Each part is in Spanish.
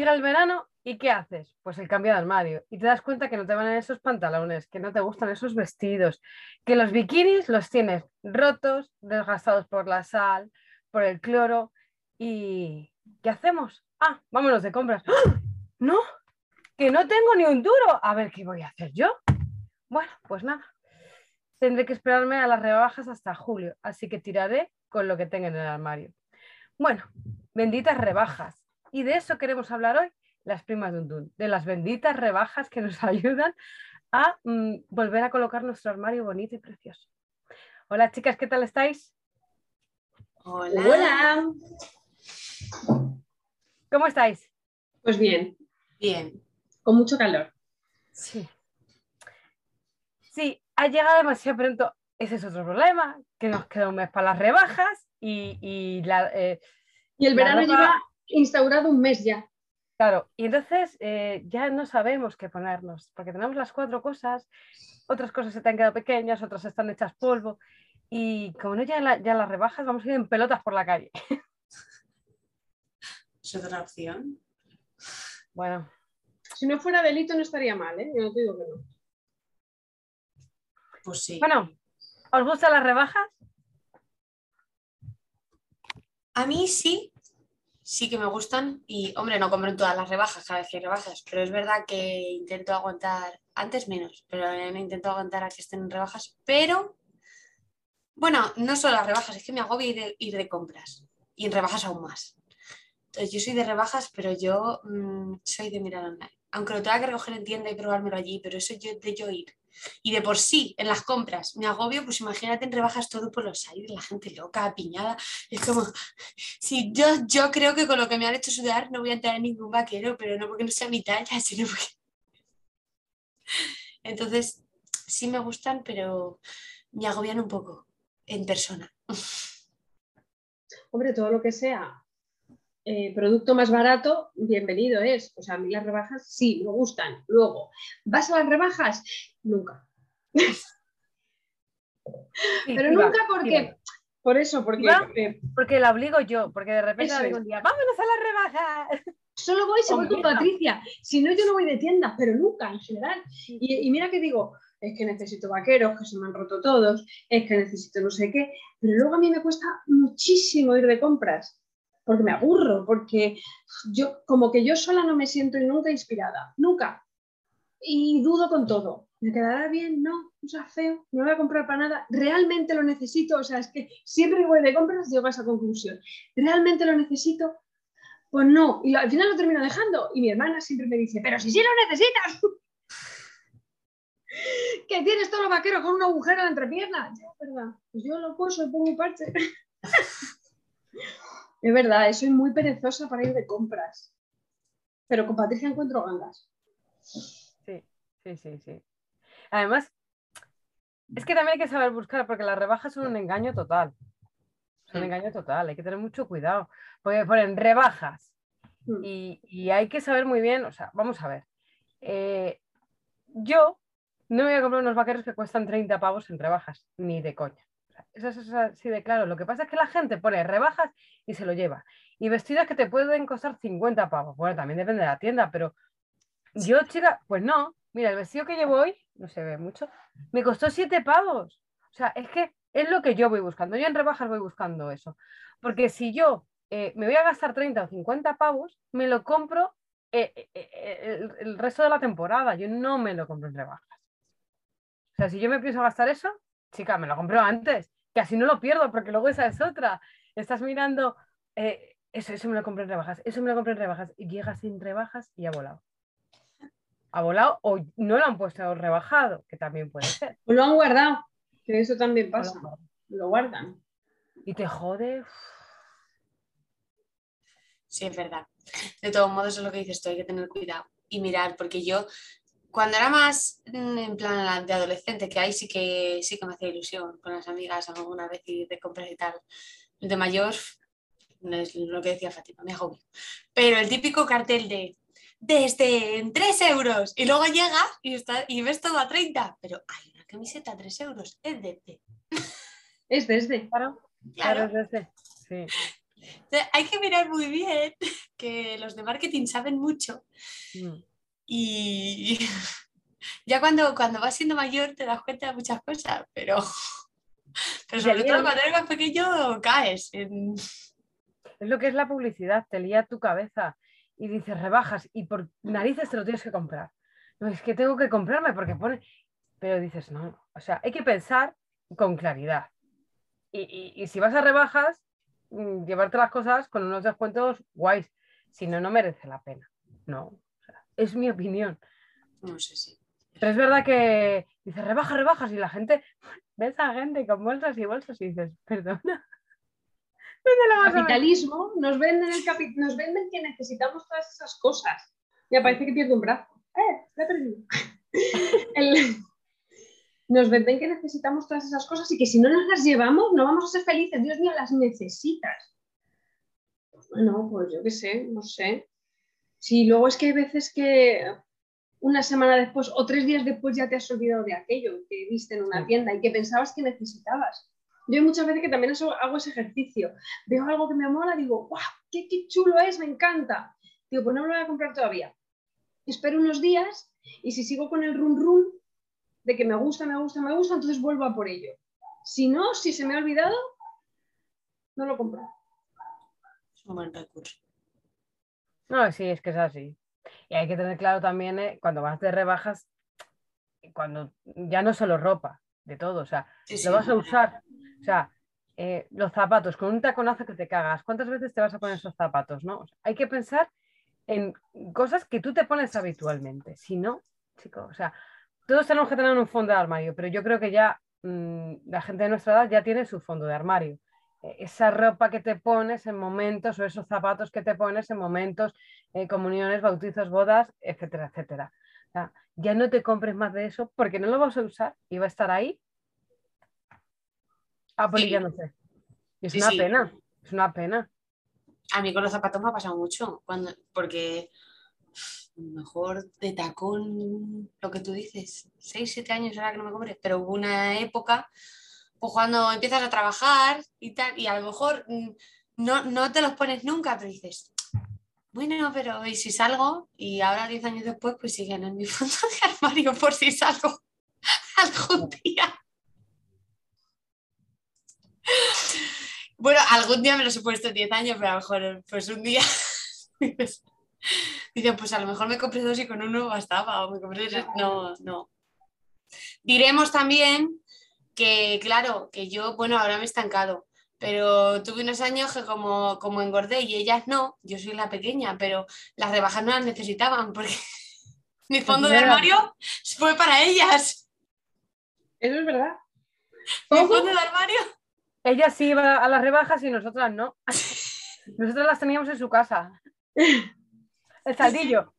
llega el verano y ¿qué haces? Pues el cambio de armario. Y te das cuenta que no te van esos pantalones, que no te gustan esos vestidos, que los bikinis los tienes rotos, desgastados por la sal, por el cloro. ¿Y qué hacemos? Ah, vámonos de compras. ¡Ah! No, que no tengo ni un duro. A ver qué voy a hacer yo. Bueno, pues nada. Tendré que esperarme a las rebajas hasta julio, así que tiraré con lo que tenga en el armario. Bueno, benditas rebajas. Y de eso queremos hablar hoy, las primas de un de las benditas rebajas que nos ayudan a mm, volver a colocar nuestro armario bonito y precioso. Hola chicas, ¿qué tal estáis? Hola. Hola. ¿Cómo estáis? Pues bien. Bien. Con mucho calor. Sí. Sí, ha llegado demasiado pronto. Ese es otro problema, que nos queda un mes para las rebajas y, la, eh, y el verano lleva instaurado un mes ya. Claro, y entonces eh, ya no sabemos qué ponernos, porque tenemos las cuatro cosas, otras cosas se te han quedado pequeñas, otras están hechas polvo, y como no ya, ya las rebajas, vamos a ir en pelotas por la calle. ¿Es otra opción? Bueno. Si no fuera delito no estaría mal, ¿eh? Yo no te digo que no. Pues sí. Bueno, ¿os gustan las rebajas? A mí sí, sí que me gustan y, hombre, no compro en todas las rebajas cada vez que hay rebajas, pero es verdad que intento aguantar, antes menos, pero me intento aguantar a que estén rebajas, pero, bueno, no solo las rebajas, es que me agobio ir de, ir de compras y en rebajas aún más. Entonces, yo soy de rebajas, pero yo mm, soy de mirar online. Aunque lo tenga que recoger en tienda y probármelo allí, pero eso yo, de yo ir y de por sí en las compras me agobio, pues imagínate en rebajas todo por los aires, la gente loca, apiñada. Es como, sí, yo, yo creo que con lo que me han hecho sudar no voy a entrar en ningún vaquero, pero no porque no sea mi talla, sino porque. Entonces, sí me gustan, pero me agobian un poco en persona. Hombre, todo lo que sea eh, producto más barato, bienvenido es. O sea, a mí las rebajas sí, me gustan. Luego, ¿vas a las rebajas? Nunca. Pero nunca porque... Por eso, porque... porque la obligo yo, porque de repente digo un día, vámonos a las rebajas. Solo voy si voy con Patricia. Si no, yo no voy de tienda, pero nunca en general. Y, y mira que digo, es que necesito vaqueros, que se me han roto todos, es que necesito no sé qué, pero luego a mí me cuesta muchísimo ir de compras porque me aburro, porque yo como que yo sola no me siento nunca inspirada, nunca. Y dudo con todo. ¿Me quedará bien? No, o sea, feo, no voy a comprar para nada. ¿Realmente lo necesito? O sea, es que siempre que voy de compras llego a esa conclusión. ¿Realmente lo necesito? Pues no. Y al final lo termino dejando. Y mi hermana siempre me dice, pero si sí lo necesitas. que tienes todo lo vaquero con un agujero en la entrepierna. Ya, verdad. Pues yo lo puedo, y pongo un parche. Es verdad, soy muy perezosa para ir de compras. Pero con Patricia encuentro ganas. Sí, sí, sí, sí. Además, es que también hay que saber buscar, porque las rebajas son un engaño total. Son un engaño total, hay que tener mucho cuidado. Porque ponen rebajas. Mm. Y, hay que saber muy bien, o sea, vamos a ver. Eh, yo no me voy a comprar unos vaqueros que cuestan 30 pavos en rebajas, ni de coña. Eso es así de claro. Lo que pasa es que la gente pone rebajas y se lo lleva. Y vestidos que te pueden costar 50 pavos. Bueno, también depende de la tienda, pero yo, chica, pues no. Mira, el vestido que llevo hoy, no se ve mucho, me costó 7 pavos. O sea, es que es lo que yo voy buscando. Yo en rebajas voy buscando eso. Porque si yo eh, me voy a gastar 30 o 50 pavos, me lo compro eh, eh, el, resto de la temporada. Yo no me lo compro en rebajas. O sea, si yo me pienso gastar eso, chica, me lo compro antes, que así no lo pierdo, porque luego esa es otra. Estás mirando, eh, eso, eso me lo compré en rebajas, eso me lo compré en rebajas, y llega sin rebajas y ha volado. Ha volado o no lo han puesto rebajado, que también puede ser. O lo han guardado, que eso también pasa. Lo guardan. Y te jode. Sí, es verdad. De todos modos, es lo que dices tú, hay que tener cuidado y mirar, porque yo cuando era más mm, en plan de adolescente, que ahí sí que sí que me hacía ilusión con las amigas alguna vez y de compras y tal. De mayor no es lo que decía Fátima, me agobio. Pero el típico cartel de desde en 3 euros y luego llega y, está, y ves todo a 30, pero hay una camiseta a 3 euros, es desde. Es desde. Claro, claro, es desde. Sí. Hay que mirar muy bien que los de marketing saben mucho Mm. Y ya cuando, cuando vas siendo mayor te das cuenta de muchas cosas, pero, pero sobre todo cuando eres más pequeño caes. en- Es lo que es la publicidad, te lía tu cabeza y dices rebajas y por narices te lo tienes que comprar. No, es que tengo que comprarme porque pone. Pero dices, no, o sea, hay que pensar con claridad. Y, y- y si vas a rebajas, mm, llevarte las cosas con unos descuentos guays. Si no, no merece la pena. No, es mi opinión. No sé si. Pero es verdad que dices rebajas, rebajas y la gente, ves a gente con bolsas y bolsas y dices, perdona. ¿Dónde la capitalismo nos venden, el capi- nos venden que necesitamos todas esas cosas. Ya parece que pierdo un brazo. ¡Eh! Lo he perdido. El- Nos venden que necesitamos todas esas cosas y que si no nos las llevamos no vamos a ser felices. Dios mío, las necesitas. Pues bueno, pues yo qué sé, no sé. Sí, luego es que hay veces que una semana después o tres días después ya te has olvidado de aquello que viste en una tienda y que pensabas que necesitabas. Yo hay muchas veces que también eso- hago ese ejercicio. Veo algo que me mola, digo, ¡guau! Qué, qué chulo es! Me encanta. Digo, pues no me lo voy a comprar todavía. Espero unos días y si sigo con el run run de que me gusta, me gusta, me gusta, entonces vuelvo a por ello. Si no, si se me ha olvidado, no lo compro. Es un buen recurso. No, sí, es que es así. Y hay que tener claro también eh, cuando vas de rebajas, cuando ya no solo ropa, de todo, o sea, Sí, sí. lo vas a usar. O sea, eh, los zapatos, con un taconazo que te cagas, ¿cuántas veces te vas a poner esos zapatos? ¿no? O sea, hay que pensar en cosas que tú te pones habitualmente. Si no, chicos, o sea, todos tenemos que tener un fondo de armario, pero yo creo que ya mm, la gente de nuestra edad ya tiene su fondo de armario. Eh, Esa ropa que te pones en momentos o esos zapatos que te pones en momentos, eh, comuniones, bautizos, bodas, etcétera, etcétera. O sea, ya no te compres más de eso porque no lo vas a usar y va a estar ahí apolillándose. Y es Sí, una sí. pena, es una pena. A mí con los zapatos me ha pasado mucho, cuando, porque a lo mejor de tacón, lo que tú dices, 6, 7 años ahora que no me compré, pero hubo una época, pues cuando empiezas a trabajar y tal, y a lo mejor mm, no, no te los pones nunca, pero dices, bueno, pero ¿y si salgo? Y ahora 10 años después, pues siguen en mi fondo de armario por si salgo algún día. Bueno, algún día me los he puesto en 10 años, pero a lo mejor pues un día dices, pues a lo mejor me compré dos y con uno bastaba, me compré tres. No, no. Diremos también que, claro, que yo, bueno, ahora me he estancado, pero tuve unos años que como, como engordé y ellas no, yo soy la pequeña, pero las rebajas no las necesitaban porque mi fondo de armario fue para ellas. Eso es verdad. Mi fondo de armario. Ella sí iba a las rebajas y nosotras no. Nosotras las teníamos en su casa. El saldillo.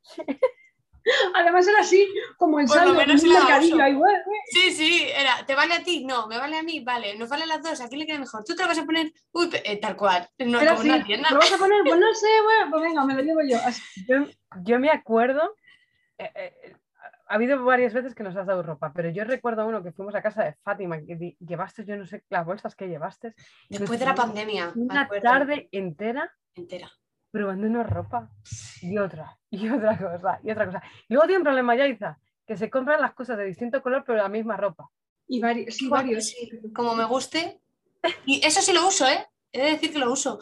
además era así, como el Por lo menos era güey. Sí, sí, era, ¿te vale a ti? No, ¿me vale a mí? Vale, nos vale a las dos, ¿a quién le queda mejor? ¿Tú te lo vas a poner? Uy, eh, tal cual, no, Era como así, una tienda. ¿lo vas a poner? Pues no sé, güey, pues venga, me lo llevo yo. Así. Yo, yo me acuerdo, eh, eh, ha habido varias veces que nos has dado ropa, pero yo recuerdo uno que fuimos a casa de Fátima, que llevaste, yo no sé, las bolsas que llevaste. Después de la pandemia, Una tarde entera entera. Probándonos ropa y otra, y otra cosa, y otra cosa. Y luego tiene un problema, Yaiza, que se compran las cosas de distinto color, pero la misma ropa. Y varios, sí, varios. sí, como me guste. Y eso sí lo uso, ¿eh? He de decir que lo uso.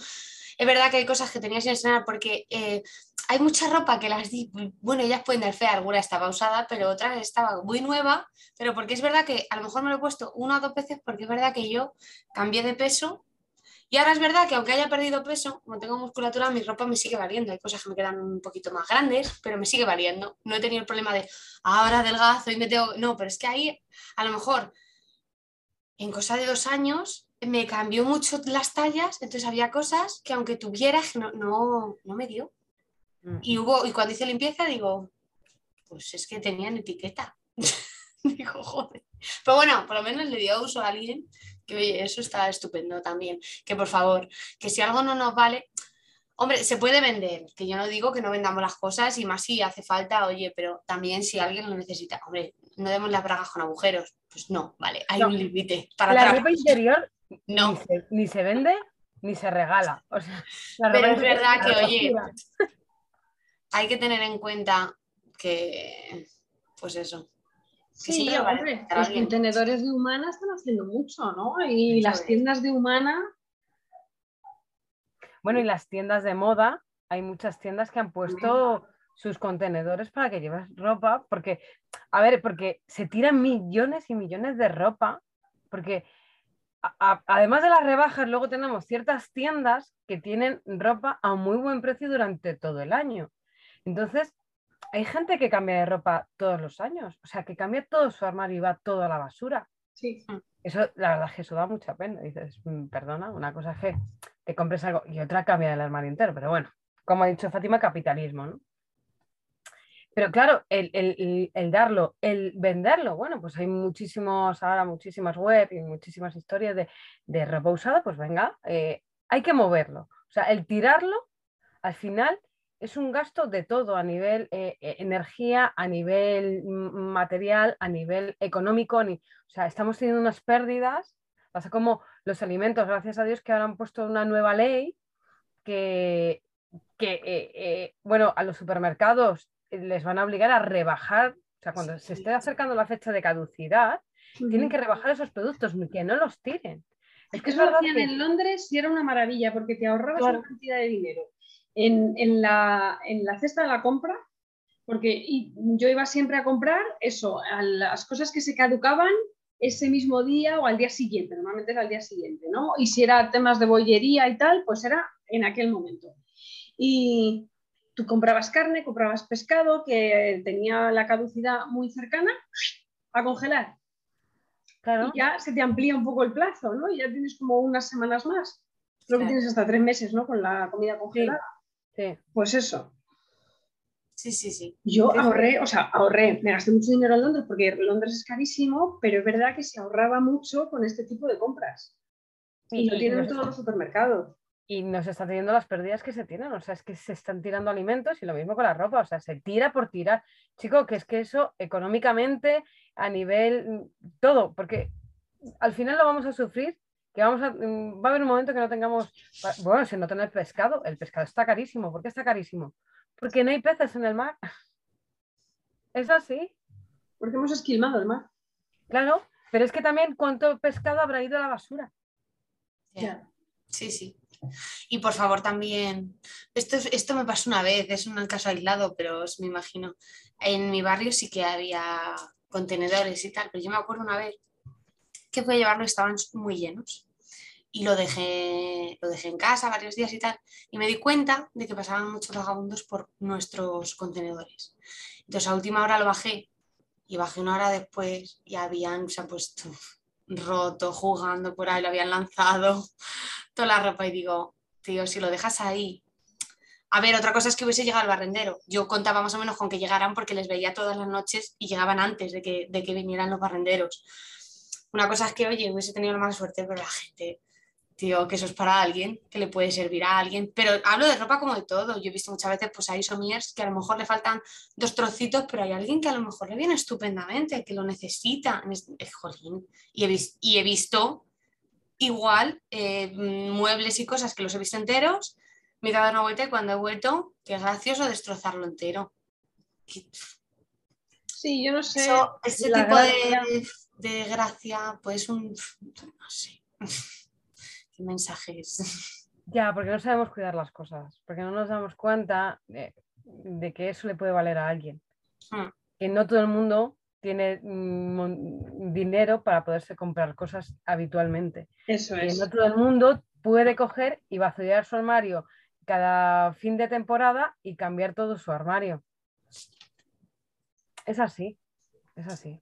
Es verdad que hay cosas que tenía sin estrenar porque eh, hay mucha ropa que las di. Bueno, ellas pueden dar fe, alguna estaba usada, pero otra estaba muy nueva. Pero porque es verdad que a lo mejor me lo he puesto una o dos veces porque es verdad que yo cambié de peso. Y ahora es verdad que aunque haya perdido peso, como tengo musculatura, mi ropa me sigue valiendo. Hay cosas que me quedan un poquito más grandes, pero me sigue valiendo. No he tenido el problema de ahora adelgazo y me tengo. No, pero es que ahí a lo mejor en cosa de dos años me cambió mucho las tallas, entonces había cosas que aunque tuviera no, no, no me dio. Mm. Y hubo, y cuando hice limpieza digo, pues es que tenían etiqueta. digo, joder. Pero bueno, por lo menos le dio uso a alguien que oye, eso está estupendo también. Que por favor, que si algo no nos vale, hombre, se puede vender, que yo no digo que no vendamos las cosas y más si hace falta, oye, pero también si alguien lo necesita, hombre, no demos las bragas con agujeros. Pues no, vale, hay No. un límite para La ropa interior ni No, se, ni se vende ni se regala. O sea, la Pero es verdad que, oye, hay que tener en cuenta que, pues eso. Sí, hombre, los contenedores de Humana están haciendo mucho, ¿no? Y las tiendas de Humana, Bueno, y las tiendas de moda, hay muchas tiendas que han puesto sus contenedores para que lleves ropa, porque, a ver, porque se tiran millones y millones de ropa, porque a- a- además de las rebajas, luego tenemos ciertas tiendas que tienen ropa a muy buen precio durante todo el año. Entonces, hay gente que cambia de ropa todos los años, o sea, que cambia todo su armario y va todo a la basura. sí. Eso, la verdad es que eso da mucha pena. Dices, "Mm, perdona, una cosa es que te compres algo y otra cambia el armario entero. Pero bueno, como ha dicho Fátima, capitalismo, ¿no? Pero claro, el, el- el- el darlo, el venderlo, bueno, pues hay muchísimos, ahora muchísimas web y muchísimas historias de, de ropa usada, pues venga, eh, hay que moverlo. O sea, el tirarlo, al final, es un gasto de todo, a nivel eh, eh, energía, a nivel material, a nivel económico. ni- o sea, estamos teniendo unas pérdidas. Pasa como los alimentos, gracias a Dios, que ahora han puesto una nueva ley que, que eh, eh, bueno, a los supermercados les van a obligar a rebajar, o sea, cuando se esté acercando la fecha de caducidad, tienen que rebajar esos productos, que no los tiren. Es que es Eso lo hacían que- en Londres y era una maravilla porque te ahorrabas Claro. una cantidad de dinero en, en la, en la cesta de la compra, porque yo iba siempre a comprar eso, a las cosas que se caducaban ese mismo día o al día siguiente, normalmente era al día siguiente, ¿no? Y si era temas de bollería y tal, pues era en aquel momento. Y tú comprabas carne, comprabas pescado que tenía la caducidad muy cercana, a congelar claro, y ya se te amplía un poco el plazo, ¿no? Y ya tienes como unas semanas más. Creo que tienes hasta tres meses, ¿no? Con la comida congelada. sí. Pues eso. Sí, sí, sí. Yo ahorré, o sea, ahorré, me gasté mucho dinero en Londres porque Londres es carísimo, pero es verdad que se ahorraba mucho con este tipo de compras. Y, lo tienen todos los supermercados. y nos está teniendo las pérdidas que se tienen, o sea, es que se están tirando alimentos y lo mismo con la ropa, o sea, se tira por tirar. Chico, que es que eso económicamente, a nivel, mm, todo, porque al final lo vamos a sufrir, que vamos a, mm, va a haber un momento que no tengamos, bueno, si no tener pescado, el pescado está carísimo, ¿por qué está carísimo? Porque no hay peces en el mar. Es así, Porque hemos esquilmado el mar. claro, pero es que también cuánto pescado habrá ido a la basura. Ya. Sí, sí. Y por favor también, esto, es- esto me pasó una vez, es un caso aislado, pero os me imagino. En mi barrio sí que había contenedores y tal, pero yo me acuerdo una vez que fui a llevarlo estaban muy llenos. Y lo dejé, lo dejé en casa varios días y tal. Y me di cuenta de que pasaban muchos vagabundos por nuestros contenedores. Entonces a última hora lo bajé y bajé una hora después y habían, se han puesto roto, jugando por ahí, lo habían lanzado toda la ropa y digo, tío, si lo dejas ahí. A ver, otra cosa es que hubiese llegado el barrendero. Yo contaba más o menos con que llegaran porque les veía todas las noches y llegaban antes de que, de que vinieran los barrenderos. Una cosa es que, oye, hubiese tenido la mala suerte, pero la gente, tío, que eso es para alguien, que le puede servir a alguien. Pero hablo de ropa como de todo. Yo he visto muchas veces, pues hay somiers que a lo mejor le faltan dos trocitos, pero hay alguien que a lo mejor le viene estupendamente, que lo necesita. Es, es jolín. Y he, vis- y he visto igual eh, muebles y cosas que los he visto enteros, me he dado una vuelta y cuando he vuelto, qué gracioso destrozarlo entero. Sí, yo no sé. eso- ese la tipo gracia- de, de gracia, pues un, no sé, qué mensajes. Ya, porque no sabemos cuidar las cosas, porque no nos damos cuenta de, de que eso le puede valer a alguien. Hmm. Que no todo el mundo tiene mm, dinero para poderse comprar cosas habitualmente. Eso Que es. no todo el mundo puede coger y vaciar su armario cada fin de temporada y cambiar todo su armario. Es así, es así.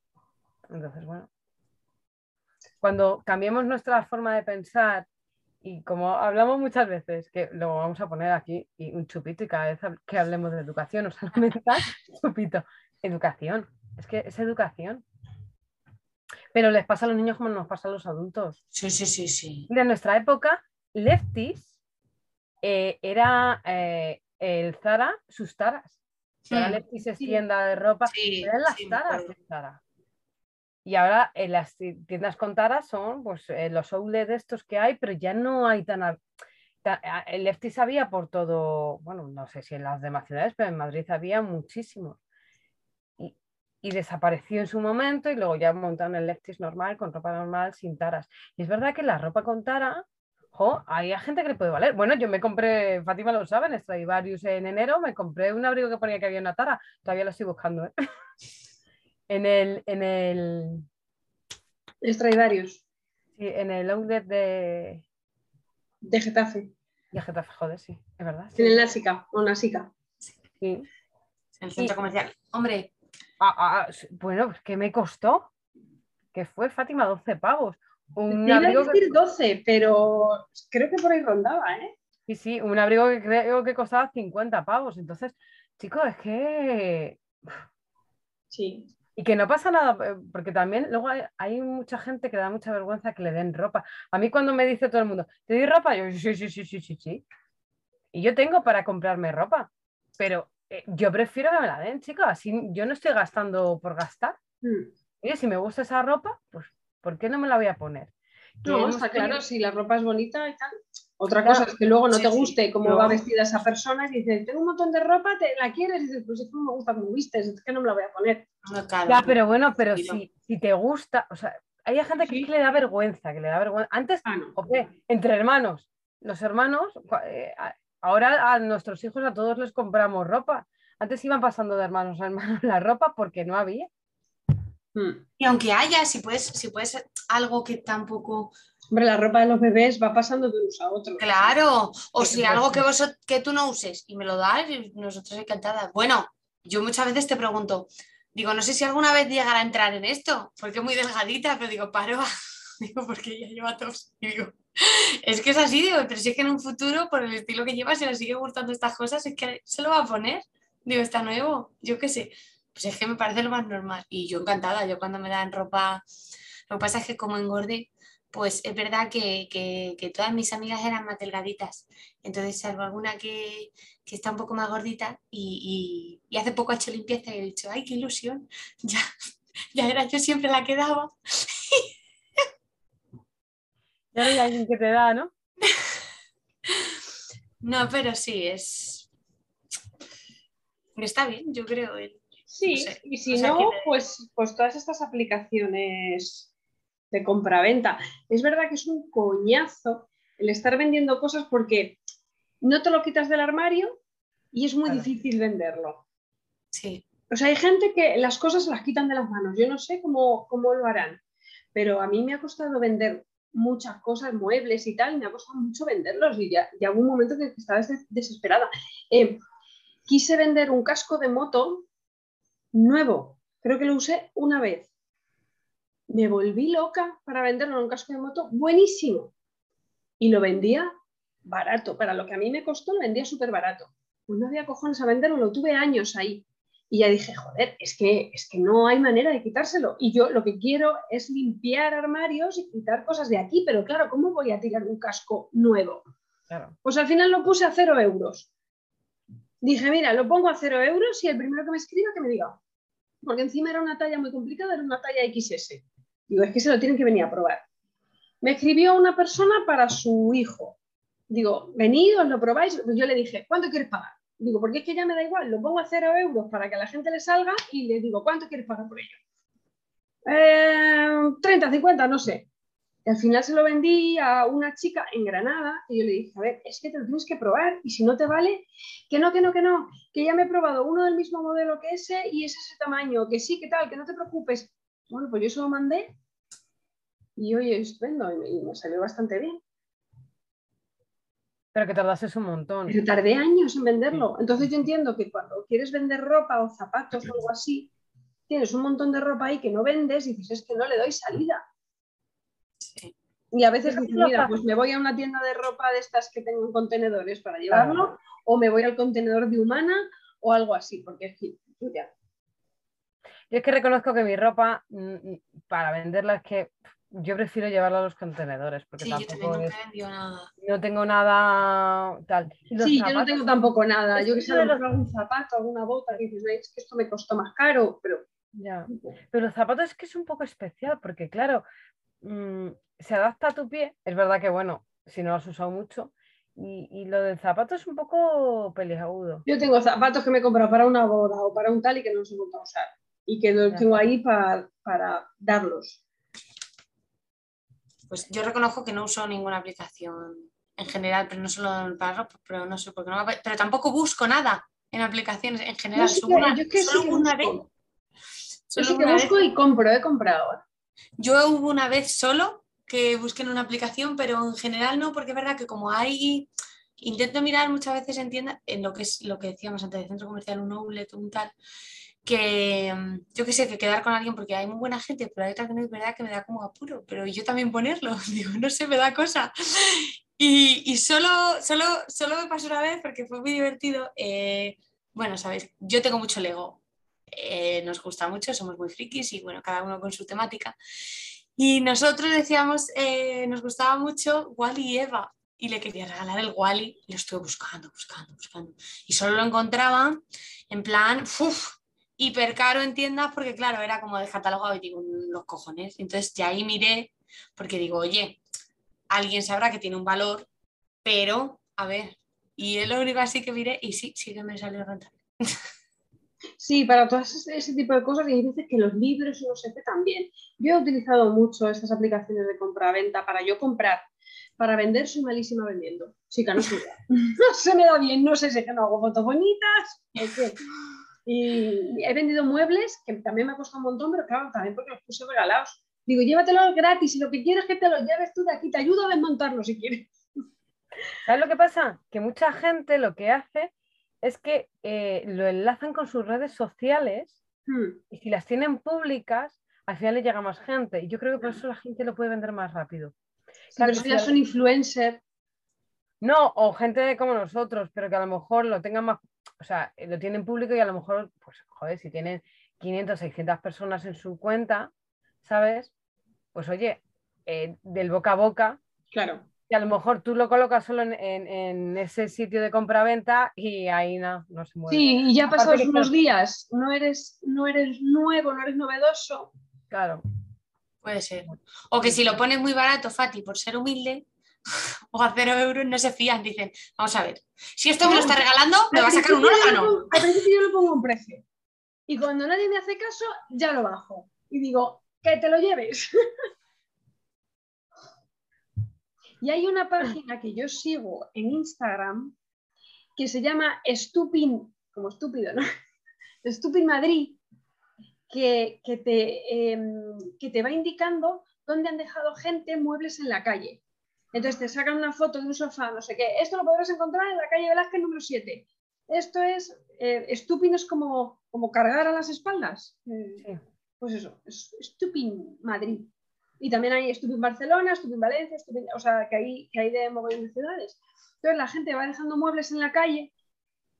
Entonces, bueno. Cuando cambiemos nuestra forma de pensar y como hablamos muchas veces, que lo vamos a poner aquí y un chupito y cada vez que hablemos de educación o salud mental, chupito, educación. Es que es educación. Pero les pasa a los niños como nos pasa a los adultos Sí, sí, sí, sí. de nuestra época, Lefties eh, era eh, el Zara, sus taras. Hmm. Lefties es Sí. tienda de ropa, Sí, eran las sí, taras de Zara. Y ahora en las ti- tiendas con taras son pues, eh, los outlet estos que hay, pero ya no hay tan, el Lefties había por todo, bueno, no sé si en las demás ciudades, pero en Madrid había muchísimos. Y, y desapareció en su momento y luego ya montaron el Lefties normal, con ropa normal, sin taras. Y es verdad que la ropa con tara, jo, hay gente que le puede valer. Bueno, yo me compré, Fátima lo sabe, en Stradivarius en enero, me compré un abrigo que ponía que había una tara. Todavía lo estoy buscando, ¿eh? En el, en el, sí, en el outlet de, de Getafe. de Getafe, joder, sí, es verdad. En sí, el Násica, o Nasica. sí. En el centro comercial. Hombre, Ah, ah, s- bueno, pues, ¿qué me costó? Que fue Fátima 12 pavos. Un Te iba a que, decir 12, pero creo que por ahí rondaba, ¿eh? sí, sí, un abrigo que creo que costaba 50 pavos. Entonces, chicos, es que. Sí. Y que no pasa nada, eh, porque también luego hay, hay mucha gente que le da mucha vergüenza que le den ropa. A mí cuando me dice todo el mundo, ¿te doy ropa? Yo, sí, sí, sí, sí, sí, sí. Y yo tengo para comprarme ropa, pero eh, yo prefiero que me la den, chicos. Así yo no estoy gastando por gastar. Mm. Oye, si me gusta esa ropa, pues ¿por qué no me la voy a poner? No, está claro, si la ropa es bonita y tal. Otra Claro. cosa es que luego no Sí, te sí. guste cómo No. va vestida esa persona y dices, tengo un montón de ropa, ¿te la quieres? Y dices, pues es que no me gusta cómo vistes, es que no me la voy a poner. no, claro. Ya, pero bueno, pero Sí, si, si te gusta, o sea, hay gente que, que le da vergüenza, que le da vergüenza. Antes, Ah, entre hermanos, los hermanos, eh, ahora a nuestros hijos a todos les compramos ropa. Antes iban pasando de hermanos a hermanos la ropa porque no había. Mm. Y aunque haya, si puedes, si puedes algo que tampoco. Hombre, la ropa de los bebés va pasando de unos a otros. Claro, o si algo que, vos, que tú no uses y me lo das, y nosotros encantadas. Bueno, yo muchas veces te pregunto, digo, no sé si alguna vez llegará a entrar en esto, porque es muy delgadita, pero digo, paro, digo, porque ella lleva tops. Y digo, es que es así, digo, pero si es que en un futuro, por el estilo que lleva, si le sigue gustando estas cosas, es que se lo va a poner. Digo, está nuevo, yo qué sé. Pues es que me parece lo más normal. Y yo encantada, yo cuando me dan ropa, lo que pasa es que como engordé, pues es verdad que, que- que todas mis amigas eran más delgaditas. Entonces, salvo alguna que, que está un poco más gordita y, y- y hace poco ha hecho limpieza y he dicho, ay, qué ilusión. Ya, ya era yo siempre la que daba. Ya hay alguien que te da, ¿no? No, pero sí, es... Está bien, yo creo. el- Sí, No sé, y si o sea, no, pues, pues todas estas aplicaciones de compraventa. Es verdad que es un coñazo el estar vendiendo cosas porque no te lo quitas del armario y es muy Claro. difícil venderlo. Sí, O sea, hay gente que las cosas se las quitan de las manos. Yo no sé cómo, cómo lo harán, pero a mí me ha costado vender muchas cosas, muebles y tal, y me ha costado mucho venderlos y ya, ya hubo un momento que estaba des- desesperada. Eh, quise vender un casco de moto nuevo, creo que lo usé una vez. Me volví loca para venderlo en un casco de moto buenísimo y lo vendía barato. Para lo que a mí me costó, lo vendía súper barato. Pues no había cojones a venderlo, lo tuve años ahí. Y ya dije, joder, es que, es que no hay manera de quitárselo. Y yo lo que quiero es limpiar armarios y quitar cosas de aquí. Pero claro, ¿cómo voy a tirar un casco nuevo? Claro. Pues al final lo puse a cero euros. Dije, mira, lo pongo a cero euros y el primero que me escriba que me diga. Porque encima era una talla muy complicada, era una talla XS. Digo, es que se lo tienen que venir a probar. Me escribió una persona para su hijo. Digo, venid, os lo probáis. Yo le dije, ¿cuánto quieres pagar? Digo, porque es que ya me da igual, lo pongo a cero euros para que a la gente le salga y le digo, ¿cuánto quieres pagar por ello? Eh, 30, 50, no sé. Y al final se lo vendí a una chica en Granada y yo le dije, a ver, es que te lo tienes que probar y si no te vale, que no, que no, que no, que ya me he probado uno del mismo modelo que ese y es ese tamaño, que sí, que tal, que no te preocupes. Bueno, pues yo se lo mandé y oye, estupendo y me, y me salió bastante bien. Pero que tardases un montón. Pero tardé años en venderlo. Entonces yo entiendo que cuando quieres vender ropa o zapatos o algo así, tienes un montón de ropa ahí que no vendes y dices, es que no le doy salida. Sí. Y a veces dices, mira, pues me voy a una tienda de ropa de estas que tengo en contenedores para llevarlo, o me voy al contenedor de humana o algo así, porque es que ya. Yo es que reconozco que mi ropa, mm, para venderla, es que yo prefiero llevarla a los contenedores, porque Sí, yo también tampoco nunca es- he vendido nada. no tengo nada tal. Sí, yo no tengo tampoco nada. es Yo que sé, los- algún zapato, alguna bota, que dices, "Ay, es que esto me costó más caro, pero ya. Pero los zapatos es que es un poco especial, porque claro, mm, se adapta a tu pie. Es verdad que, bueno, si no lo has usado mucho. Y, y lo del zapato es un poco peliagudo. Yo tengo zapatos que me he comprado para una boda o para un tal y que no se vuelto a usar. Y que los tengo ahí pa- para darlos. Pues yo reconozco que no uso ninguna aplicación en general, pero no solo para ropa, pero no sé por qué no me Pero tampoco busco nada en aplicaciones en general. Yo sí Solo que- una- yo es que sí solo una busco. vez. Yo sí que vez. busco y compro, he comprado. Yo hubo una vez solo que busqué en una aplicación, pero en general no, porque es verdad que como hay, intento mirar muchas veces en tiendas, en lo que es lo que decíamos antes de centro comercial, un outlet, un tal, que mm, yo qué sé, que quedar con alguien porque hay muy buena gente, pero hay otra que no es verdad que me da como apuro, pero yo también ponerlo, digo, no sé, me da cosa. Y, y solo, solo, solo me pasó una vez porque fue muy divertido. eh, bueno, sabéis, yo tengo mucho Lego, eh, nos gusta mucho, somos muy frikis y bueno, cada uno con su temática. Y nosotros decíamos, eh, nos gustaba mucho Wally y Eva y le quería regalar el Wally y lo estuve buscando, buscando, buscando. Y solo lo encontraba en plan, uff, hiper caro en tiendas porque claro, era como descatalogado y digo, "Mm, los cojones. Entonces ya ahí miré porque digo, oye, alguien sabrá que tiene un valor, pero a ver, y es lo único así que miré y sí, sí que me salió rentable. Sí, para todas ese, tipo de cosas y hay veces que los libros y no sé qué también. Yo he utilizado mucho estas aplicaciones de compra-venta para yo comprar. Para vender soy malísima vendiendo. Chica, no, sé, no se me da bien, no sé si es que no hago fotos bonitas. Y he vendido muebles que también me ha costado un montón, pero claro, también porque los puse regalados. Digo, llévatelos gratis y lo que quieres es que te los lleves tú de aquí, te ayudo a desmontarlo si quieres. ¿Sabes lo que pasa? Que mucha gente lo que hace es que eh, lo enlazan con sus redes sociales Hmm. y si las tienen públicas, al final le llega más gente. Y yo creo que por eso la gente lo puede vender más rápido. Sí, Claro, pero si ya son influencers. No, o gente como nosotros, pero que a lo mejor lo tengan más, o sea, eh, lo tienen público y a lo mejor, pues, joder, si tienen 500, 600 personas en su cuenta, ¿sabes? Pues oye, eh, del boca a boca, Claro. Y a lo mejor tú lo colocas solo en, en- en ese sitio de compraventa y ahí no, no se mueve. Sí, y ya pasados unos días, no eres, no eres nuevo, no eres novedoso. Claro. Puede ser. O que si lo pones muy barato, Fati, por ser humilde, o a cero euros, no se fían. Dicen, vamos a ver, si esto me lo está regalando, me va a sacar un órgano. Al principio yo le pongo un precio. Y cuando nadie me hace caso, ya lo bajo. Y digo, que te lo lleves. y hay una página que yo sigo en Instagram que se llama Stupid, como estúpido, ¿no? Stupid Madrid, que, que te, em, que te va indicando dónde han dejado gente muebles en la calle. Entonces te sacan una foto de un sofá, no sé qué. Esto lo podrás encontrar en la calle Velázquez número 7. Esto es, eh, estúpido es como, como cargar a las espaldas. Sí. Pues eso, es Stupid Madrid. Y también hay Stupid Barcelona, Stupid Valencia, Stupid, o sea, que hay, que hay de mogollón de ciudades. Entonces la gente va dejando muebles en la calle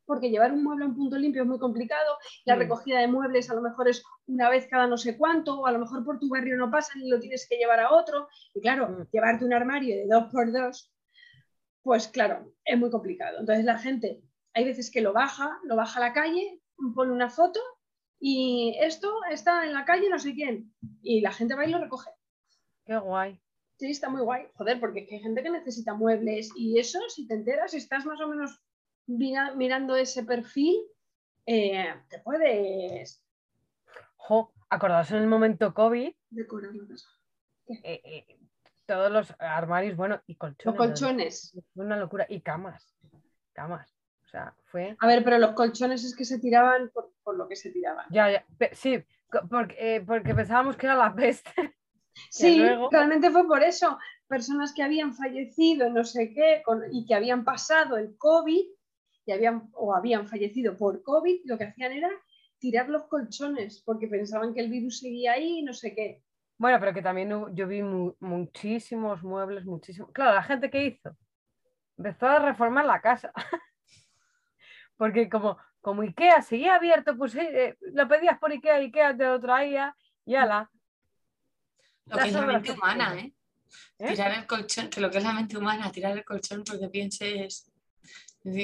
porque llevar un mueble a un punto limpio es muy complicado. La Mm. recogida de muebles a lo mejor es una vez cada no sé cuánto, o a lo mejor por tu barrio no pasan y lo tienes que llevar a otro. Y claro, Mm. llevarte un armario de dos por dos, pues claro, es muy complicado. Entonces la gente, hay veces que lo baja, lo baja a la calle, pone una foto y esto está en la calle no sé quién. Y la gente va y lo recoge. Qué guay. Sí, está muy guay. Joder, porque es que hay gente que necesita muebles y eso, si te enteras, si estás más o menos mira- mirando ese perfil, eh, te puedes Jo, acordaos en el momento COVID, decorar la casa. eh, eh, todos los armarios, bueno, y Los colchones. colchones. Fue una locura. Y camas. Camas. O sea, fue. A ver, pero los colchones es que se tiraban por, por lo que se tiraban. Ya, ya. Sí, porque, porque pensábamos que era la peste. Sí, luego- realmente fue por eso. Personas que habían fallecido, no sé qué, con- y que habían pasado el COVID y habían, o habían fallecido por COVID, lo que hacían era tirar los colchones porque pensaban que el virus seguía ahí y no sé qué. Bueno, pero que también yo vi mu- muchísimos muebles, muchísimos. Claro, la gente que hizo empezó a reformar la casa. Porque como, como Ikea seguía abierto, pues eh, lo pedías por Ikea, Ikea te lo traía y ala. Lo que es la mente humana. ¿eh? ¿eh? Tirar el colchón, que lo que es la mente humana, tirar el colchón porque pienses.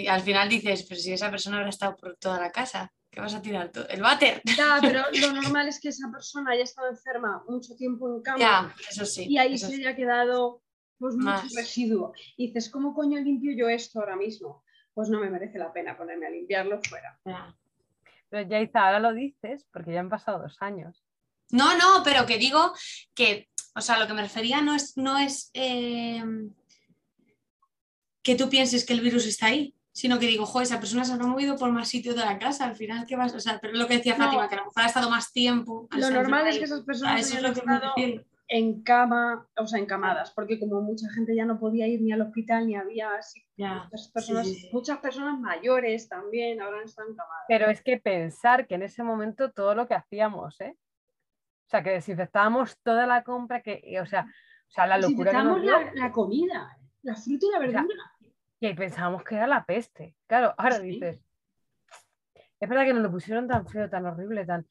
Al final dices, pero si esa persona habrá estado por toda la casa, ¿qué vas a tirar tú? El váter. Ya, pero lo normal es que esa persona haya estado enferma mucho tiempo en cama Ya, eso sí. y ahí se sí. haya quedado pues mucho Más. residuo. Y dices, ¿cómo coño limpio yo esto ahora mismo? Pues no me merece la pena ponerme a limpiarlo fuera. Ya. Pero ya Isa, ahora lo dices porque ya han pasado dos años. No, no, pero que digo que, o sea, lo que me refería no es, no es eh, que tú pienses que el virus está ahí, sino que digo, joder, esa persona se habrá movido por más sitios de la casa, al final, ¿qué vas? O sea, pero es lo que decía No. Fátima, que a lo mejor ha estado más tiempo. Lo normal es que esas personas eso es hayan lo que me estado en cama, o sea, encamadas, porque como mucha gente ya no podía ir ni al hospital ni había así, Ya. muchas personas, sí, sí. muchas personas mayores también ahora están encamadas. Pero es que pensar que en ese momento todo lo que hacíamos, ¿eh? O sea, que desinfectábamos toda la compra, que, y, o sea, o sea la locura dio, la, la comida, la fruta y la verdura. que pensábamos que era la peste. Claro, ahora Sí. dices, es verdad que nos lo pusieron tan feo, tan horrible, tan,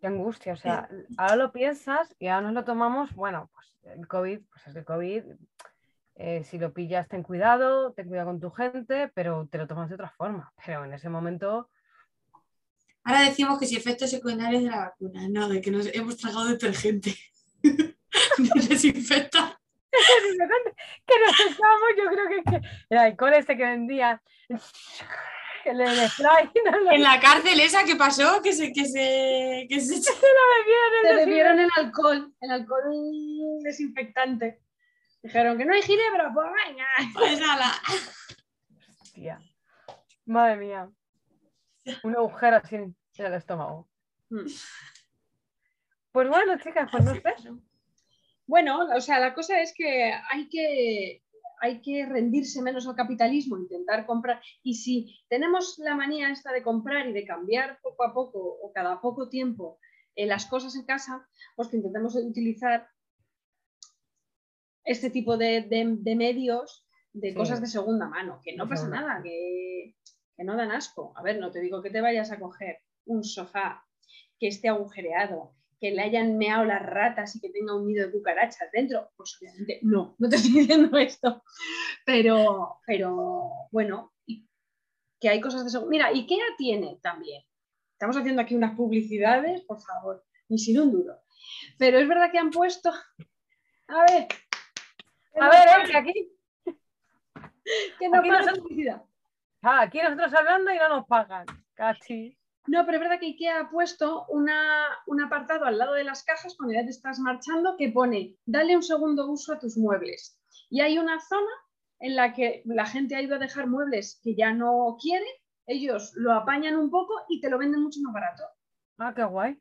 qué angustia. O sea, ahora lo piensas y ahora nos lo tomamos, bueno, pues el COVID, pues es el COVID. eh, si lo pillas, ten cuidado, ten cuidado con tu gente, pero te lo tomas de otra forma. Pero en ese momento, Ahora decimos que si efectos secundarios de la vacuna, no, de que nos hemos tragado detergente. Desinfecta. que nos echamos, yo creo que, que el alcohol ese que vendía, el, el spray, no lo En la cárcel esa que pasó, que se, que se, que se Se bebieron el alcohol, el alcohol desinfectante. Dijeron que no hay ginebra, pues venga. Pues ala. Hostia. Madre mía. Un agujero así en el estómago. Mm. Pues bueno, chicas, pues no sé. Bueno, o sea, la cosa es que hay que, hay que rendirse menos al capitalismo, intentar comprar. Y si tenemos la manía esta de comprar y de cambiar poco a poco o cada poco tiempo eh, las cosas en casa, pues que intentemos utilizar este tipo de, de- de medios de Sí. cosas de segunda mano, que no pasa nada, que, que no dan asco. A ver, no te digo que te vayas a coger un sofá que esté agujereado, que le hayan meado las ratas y que tenga un nido de cucarachas dentro. Pues obviamente no, no te estoy diciendo esto. Pero, pero bueno, y que hay cosas de segunda. Mira, IKEA tiene también. Estamos haciendo aquí unas publicidades, por favor, ni sin un duro. Pero es verdad que han puesto. A ver. A no ver, eh, que aquí, que no aquí para nosotros- publicidad. Ah, aquí nosotros hablando y no nos pagan. Cachi. No, pero es verdad que IKEA ha puesto una- un apartado al lado de las cajas cuando ya te estás marchando que pone dale un segundo uso a tus muebles. Y hay una zona en la que la gente ha ido a dejar muebles que ya no quiere, ellos lo apañan un poco y te lo venden mucho más barato. Ah, qué guay.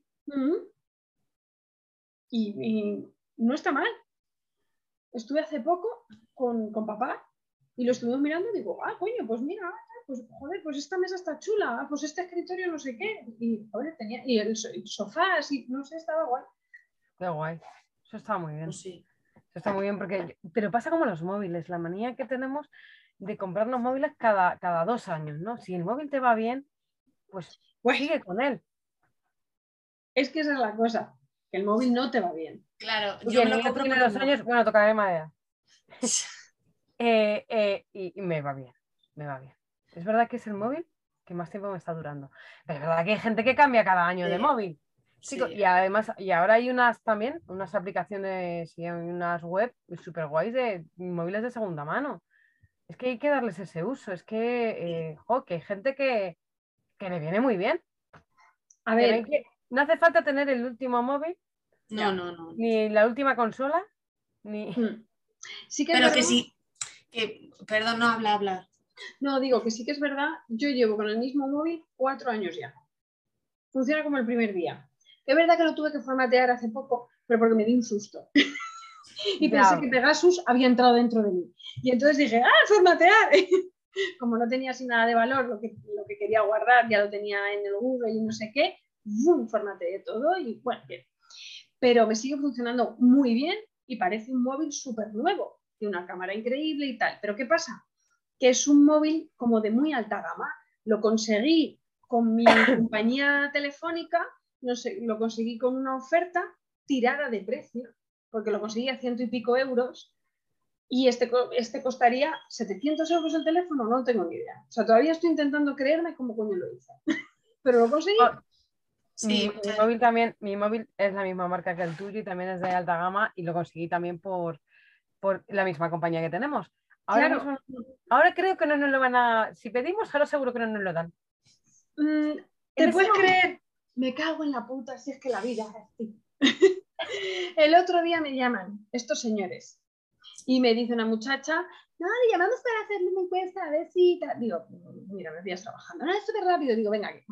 Y no está mal. Estuve hace poco con, con papá y lo estuvimos mirando y digo, ah, coño, pues mira, pues joder, pues esta mesa está chula, ah, pues este escritorio no sé qué. Y, joder, tenía, y el, so- el sofá, así, no sé, estaba guay. Qué guay. Eso está muy bien. Pues sí. Eso está muy bien porque, pero pasa como los móviles, la manía que tenemos de comprarnos móviles cada, cada dos años, ¿no? Si el móvil te va bien, pues Pues sigue con él. es que esa es la cosa, que el móvil no te va bien. Claro, Y yo el me lo compro dos años, bueno, tocaré madera. Eh, eh, y, y me va bien, me va bien. Es verdad que es el móvil que más tiempo me está durando. Pero es verdad que hay gente que cambia cada año de móvil. Sí. Y además, y ahora hay unas también, unas aplicaciones y unas web súper guays de móviles de segunda mano. Es que hay que darles ese uso. Es que, eh, jo, que hay gente que, que le viene muy bien. A ver, que- no hace falta tener el último móvil, No, no, no. ni la última consola, ni. mm, sí que Pero que sí. Que, perdón, no habla, habla. No, digo que sí que es verdad, yo llevo con el mismo móvil cuatro años ya. Funciona como el primer día. Es verdad que lo tuve que formatear hace poco, pero porque me di un susto. y pensé que Pegasus había entrado dentro de mí. Y entonces dije, ¡ah, formatear! como no tenía así nada de valor, lo que, lo que quería guardar ya lo tenía en el Google y no sé qué, ¡bum! formateé todo y bueno, bien. Pero me sigue funcionando muy bien y parece un móvil súper nuevo, tiene una cámara increíble y tal. Pero ¿qué pasa? Que es un móvil como de muy alta gama. Lo conseguí con mi compañía telefónica, no sé, lo conseguí con una oferta tirada de precio, porque lo conseguí a ciento y pico euros. Y este, este costaría 700 euros el teléfono, no tengo ni idea. O sea, todavía estoy intentando creerme cómo coño lo hice. Pero lo conseguí. Ah, Sí, mi, mi muchas- móvil también, mi móvil es la misma marca que el tuyo y también es de alta gama y lo conseguí también por por la misma compañía que tenemos. Ahora, Claro. mismo- ahora creo que no nos lo van a. Si pedimos, ahora seguro que no nos lo dan. Mm, ¿Te puedes creer? Me cago en la puta, si es que la vida es así. El otro día me llaman estos señores y me dice una muchacha, no, le llamamos para hacerle una encuesta, a ver si... tal". Digo, mira, me pillas trabajando. No, es súper rápido. Digo, venga, aquí.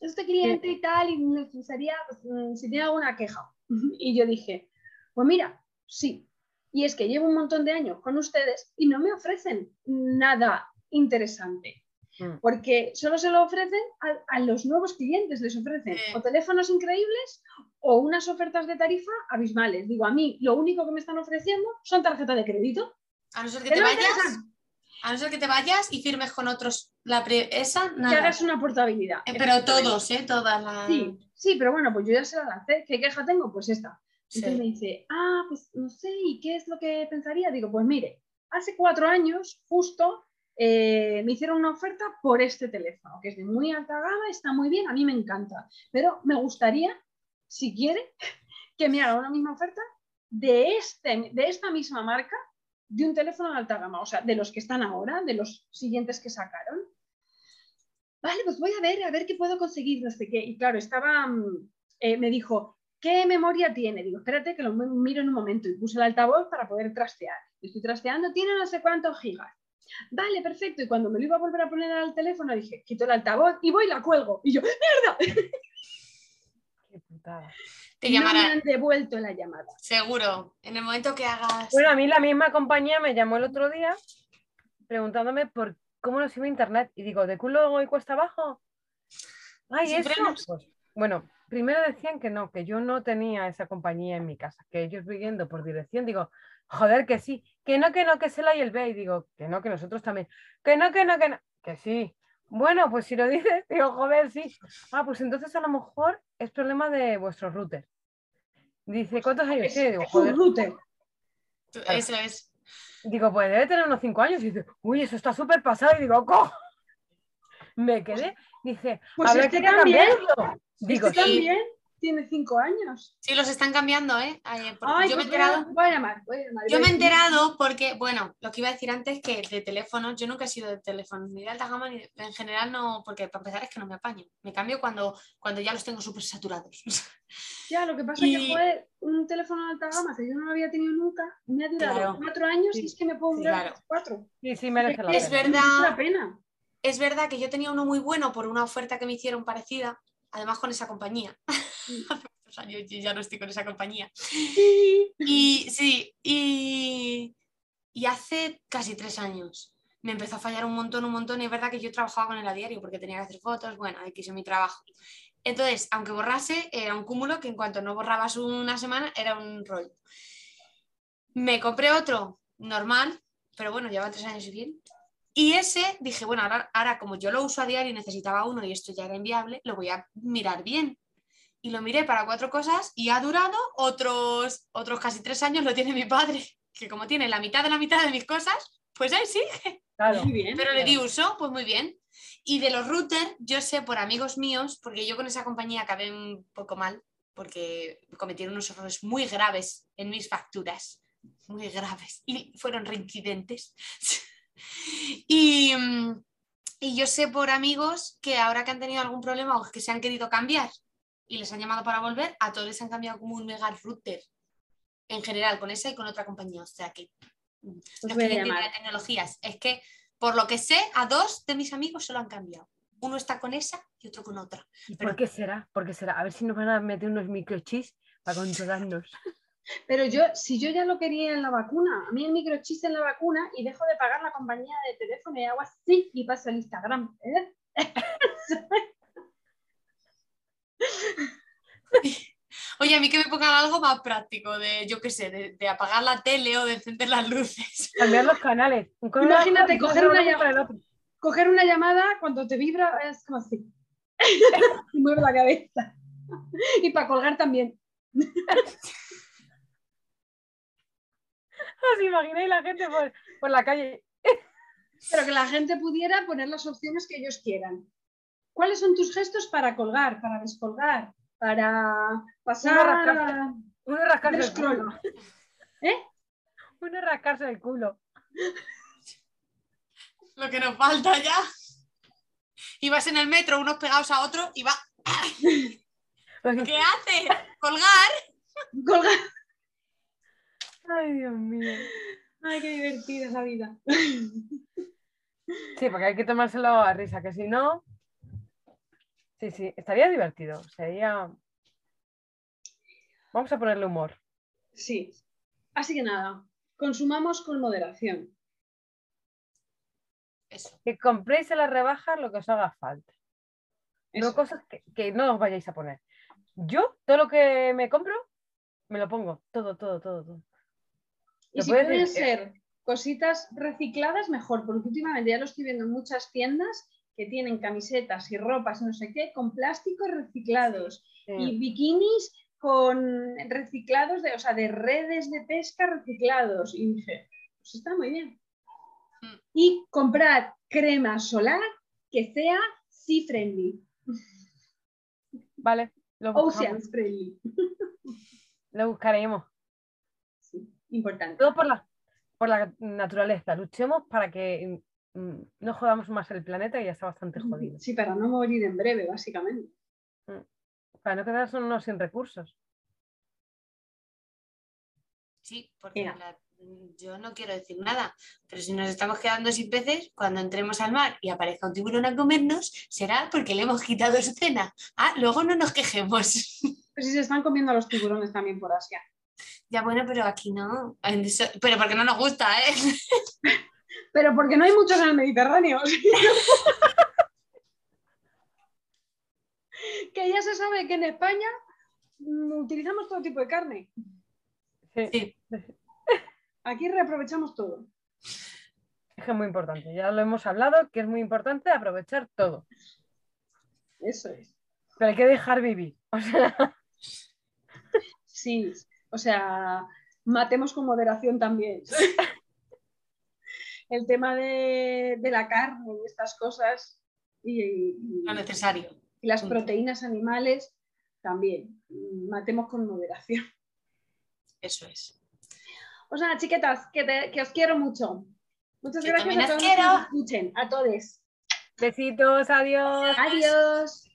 Este cliente y tal, y me gustaría, pues, mm, si tiene alguna queja. Y yo dije, pues mira, sí. Y es que llevo un montón de años con ustedes y no me ofrecen nada interesante Mm. porque solo se lo ofrecen a, a los nuevos clientes, les ofrecen Sí. o teléfonos increíbles o unas ofertas de tarifa abismales. Digo, a mí lo único que me están ofreciendo son tarjetas de crédito. A no ser que Que te vayas, interesan. a no ser que te vayas y firmes con otros la pre- esa, Que nada. hagas una portabilidad. Eh, Pero todos, ¿eh? Todas las. Sí, sí, pero bueno, pues yo ya se la lancé. ¿Qué queja tengo? Pues esta. Sí. Entonces me dice, ah, pues no sé, ¿y qué es lo que pensaría? Digo, pues mire, hace cuatro años, justo, eh, me hicieron una oferta por este teléfono, que es de muy alta gama, está muy bien, a mí me encanta, pero me gustaría, si quiere, que me haga una misma oferta de, este, de esta misma marca, de un teléfono de alta gama, o sea, de los que están ahora, de los siguientes que sacaron. Vale, pues voy a ver, a ver qué puedo conseguir, no sé qué. Y claro, estaba, mm, eh, me dijo, ¿qué memoria tiene? Digo, espérate que lo mi- miro en un momento. Y puse el altavoz para poder trastear. Estoy trasteando, tiene no sé cuántos gigas. Vale, perfecto. Y cuando me lo iba a volver a poner al teléfono, dije, quito el altavoz y voy y la cuelgo. Y yo, ¡mierda! Qué putada. Te No me llamarán, han devuelto la llamada. seguro. En el momento que hagas. Bueno, a mí la misma compañía me llamó el otro día preguntándome por cómo nos iba internet. Y digo, ¿de culo y cuesta abajo? Ay, Siempre eso. Pues, bueno, primero decían que no, que yo no tenía esa compañía en mi casa, que ellos viviendo por dirección, digo, joder, que sí, que no, que no, que se la y el B, y digo, que no, que nosotros también, que no, que no, que no, que sí. Bueno, pues si lo dices, digo, joder, sí. Ah, pues entonces a lo mejor es problema de vuestro router. Dice, ¿cuántos años Es, tiene? Digo, es un joder. router. Eso es. Digo, pues debe tener unos cinco años. Y dice, uy, eso está súper pasado. Y digo, ¿cómo? Me quedé. Dice, Pues habrá este que también. cambiarlo. Digo, Este sí. también tiene cinco años. Sí, los están cambiando, ¿eh? Ay, Ay, yo me he pues enterado. voy a llamar, voy a llamar. Yo me he enterado porque, bueno, lo que iba a decir antes que de teléfono, yo nunca he sido de teléfono, ni de alta gama, ni de- en general no, porque para empezar es que no me apaño. Me cambio cuando, cuando ya los tengo súper saturados. Ya, lo que pasa es que fue un teléfono de alta gama que yo no lo había tenido nunca, me ha durado Claro. cuatro años Sí, y es que me puedo durar claro. cuatro. Sí, sí, merece la Es pena. verdad. Es una pena. es verdad que yo tenía uno muy bueno por una oferta que me hicieron parecida, además con esa compañía. Hace muchos años yo ya no estoy con esa compañía. Y sí, y, y hace casi tres años me empezó a fallar un montón, un montón. Y es verdad que yo trabajaba con él a diario porque tenía que hacer fotos, bueno, ahí quiso mi trabajo. Entonces, aunque borrase, era un cúmulo que en cuanto no borrabas una semana era un rollo. Me compré otro normal, pero bueno, lleva tres años y bien. Y ese dije, bueno, ahora, ahora como yo lo uso a diario y necesitaba uno y esto ya era inviable, lo voy a mirar bien. Y lo miré para cuatro cosas y ha durado otros, otros casi tres años, lo tiene mi padre, que como tiene la mitad de la mitad de mis cosas, pues ahí sí. Claro. Muy bien. Pero le di uso, pues muy bien. Y de los routers, yo sé por amigos míos, porque yo con esa compañía acabé un poco mal, porque cometieron unos errores muy graves en mis facturas, muy graves, y fueron reincidentes. y, mm, y yo sé por amigos que ahora que han tenido algún problema o que se han querido cambiar y les han llamado para volver, a todos les han cambiado como un mega router, en general, con esa y con otra compañía. O sea que no es que de tecnologías, es que por lo que sé, a dos de mis amigos se lo han cambiado. Uno está con esa y otro con otra. ¿Y Pero- por qué será? ¿Por qué será? A ver si nos van a meter unos microchips para controlarnos. Pero yo, si yo ya lo quería en la vacuna, a mí el microchip en la vacuna y dejo de pagar la compañía de teléfono y hago así y paso el Instagram. ¿eh? Oye, a mí que me pongan algo más práctico, de yo qué sé, de, de apagar la tele o de encender las luces. Cambiar los canales. Imagínate coger una para llamada. el otro. Coger una llamada cuando te vibra es como así. y mueve la cabeza. y para colgar también. ¿Os imagináis la gente por, por la calle? Pero que la gente pudiera poner las opciones que ellos quieran. ¿Cuáles son tus gestos para colgar, para descolgar, para pasar? rascarse. Uno rascarse Del el culo. ¿Eh? Uno rascarse el culo. Lo que nos falta ya. Y vas en el metro, unos pegados a otro, y va. ¿Qué hace? ¿Colgar? Colgar. Ay, Dios mío. Ay, qué divertida esa vida. Sí, porque hay que tomárselo a risa, que si no. Sí, sí, estaría divertido. Sería. Vamos a ponerle humor. Sí. Así que nada, consumamos con moderación. Eso. Que compréis en las rebajas lo que os haga falta. No Eso. cosas que, que no os vayáis a poner. Yo, todo lo que me compro, me lo pongo. Todo, todo, todo, todo. Y si pueden decir, ser cositas recicladas, mejor, porque últimamente ya lo estoy viendo en muchas tiendas que tienen camisetas y ropas, no sé qué, con plásticos reciclados Sí. y bikinis con reciclados, de, o sea, de redes de pesca reciclados. Y dije, pues está muy bien. Mm. Y comprad crema solar que sea sea friendly, Vale, lo buscamos, ocean friendly. lo buscaremos. Importante. Todo por la, por la naturaleza. Luchemos para que mm, no jodamos más el planeta, que ya está bastante jodido. Sí, para no morir en breve, básicamente. Para no quedarnos sin recursos. Sí, porque la- yo no quiero decir nada, pero si nos estamos quedando sin peces, cuando entremos al mar y aparezca un tiburón a comernos, será porque le hemos quitado su cena. Ah, luego no nos quejemos. Pero si se están comiendo a los tiburones también por Asia. Ya bueno, pero aquí no. Pero porque no nos gusta, ¿eh? Pero porque no hay muchos en el Mediterráneo. que ya se sabe que en España mm, utilizamos todo tipo de carne. Sí, Sí. Aquí reaprovechamos todo. es que es muy importante. Ya lo hemos hablado, que es muy importante aprovechar todo. Eso es. Pero hay que dejar vivir. O sea, Sí, o sea, matemos con moderación también. El tema de, de la carne y estas cosas y, y- Lo necesario. y las punto. proteínas animales también. Matemos con moderación. Eso es. O sea, chiquetas, que, te- que os quiero mucho. Muchas Yo gracias a os todos quiero. los que nos escuchen. A todos. besitos, adiós. Adiós.